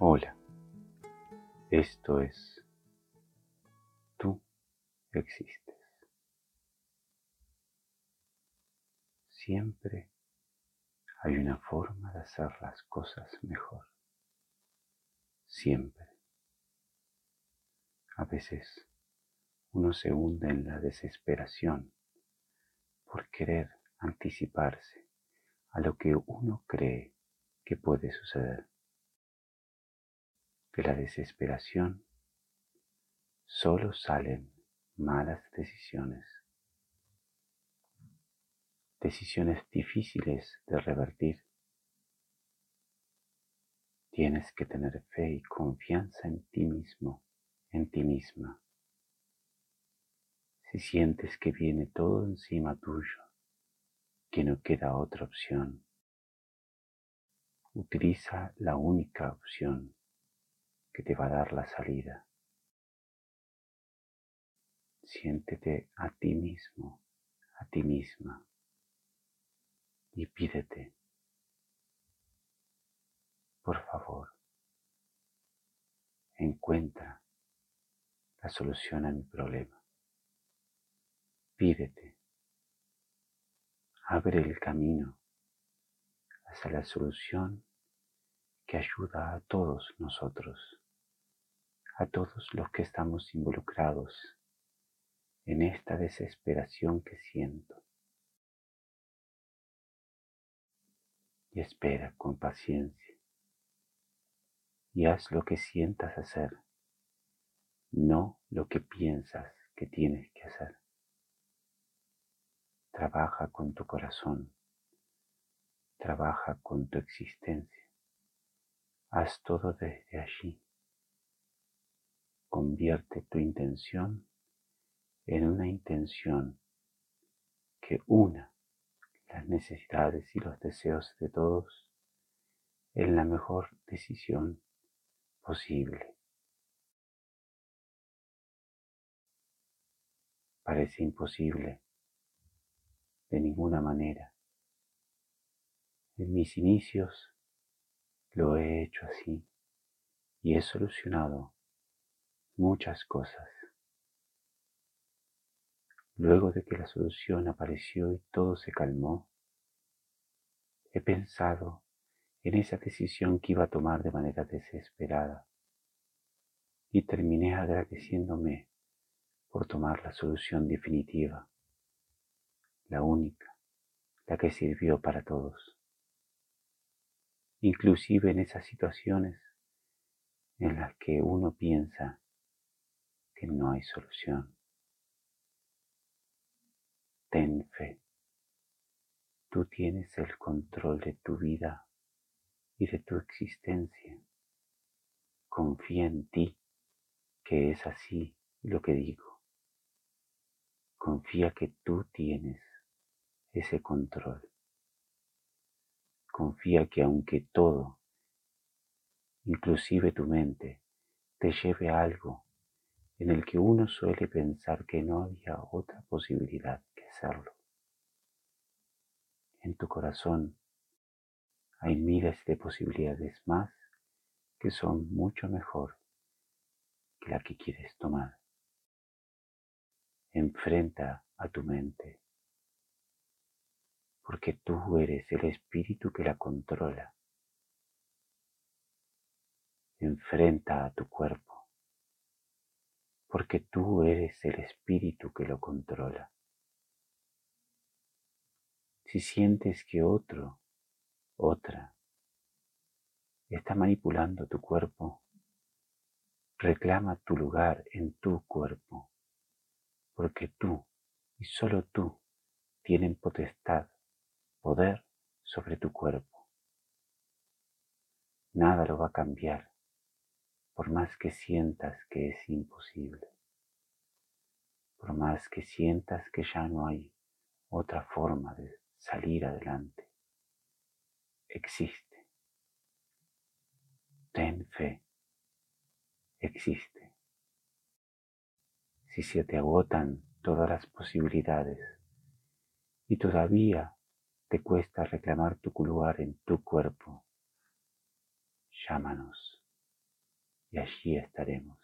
Hola, esto es Tú existes. Siempre hay una forma de hacer las cosas mejor. Siempre. A veces uno se hunde en la desesperación por querer anticiparse a lo que uno cree que puede suceder. De la desesperación solo salen malas decisiones, decisiones difíciles de revertir. Tienes que tener fe y confianza en ti mismo, en ti misma. Si sientes que viene todo encima tuyo, que no queda otra opción, utiliza la única opción que te va a dar la salida. Siéntete a ti mismo, a ti misma y pídete, por favor, encuentra la solución a mi problema. Pídete, abre el camino hacia la solución que ayuda a todos nosotros, a todos los que estamos involucrados en esta desesperación que siento. Y espera con paciencia y haz lo que sientas hacer, no lo que piensas que tienes que hacer. Trabaja con tu corazón. Trabaja con tu existencia. Haz todo desde allí. Convierte tu intención en una intención que una las necesidades y los deseos de todos en la mejor decisión posible. Parece imposible de ninguna manera. En mis inicios lo he hecho así y he solucionado muchas cosas. Luego de que la solución apareció y todo se calmó, he pensado en esa decisión que iba a tomar de manera desesperada y terminé agradeciéndome por tomar la solución definitiva la única, la que sirvió para todos. Inclusive en esas situaciones en las que uno piensa que no hay solución. Ten fe. Tú tienes el control de tu vida y de tu existencia. Confía en ti, que es así lo que digo. Confía que tú tienes ese control. Confía que aunque todo, inclusive tu mente, te lleve a algo en el que uno suele pensar que no había otra posibilidad que hacerlo. En tu corazón hay miles de posibilidades más que son mucho mejor que la que quieres tomar. Enfrenta a tu mente porque tú eres el espíritu que la controla. Enfrenta a tu cuerpo, porque tú eres el espíritu que lo controla. Si sientes que otro, otra, está manipulando tu cuerpo, reclama tu lugar en tu cuerpo, porque tú y solo tú tienen potestad poder sobre tu cuerpo. Nada lo va a cambiar, por más que sientas que es imposible, por más que sientas que ya no hay otra forma de salir adelante. Existe. Ten fe. Existe. Si se te agotan todas las posibilidades y todavía te cuesta reclamar tu lugar en tu cuerpo, llámanos y allí estaremos.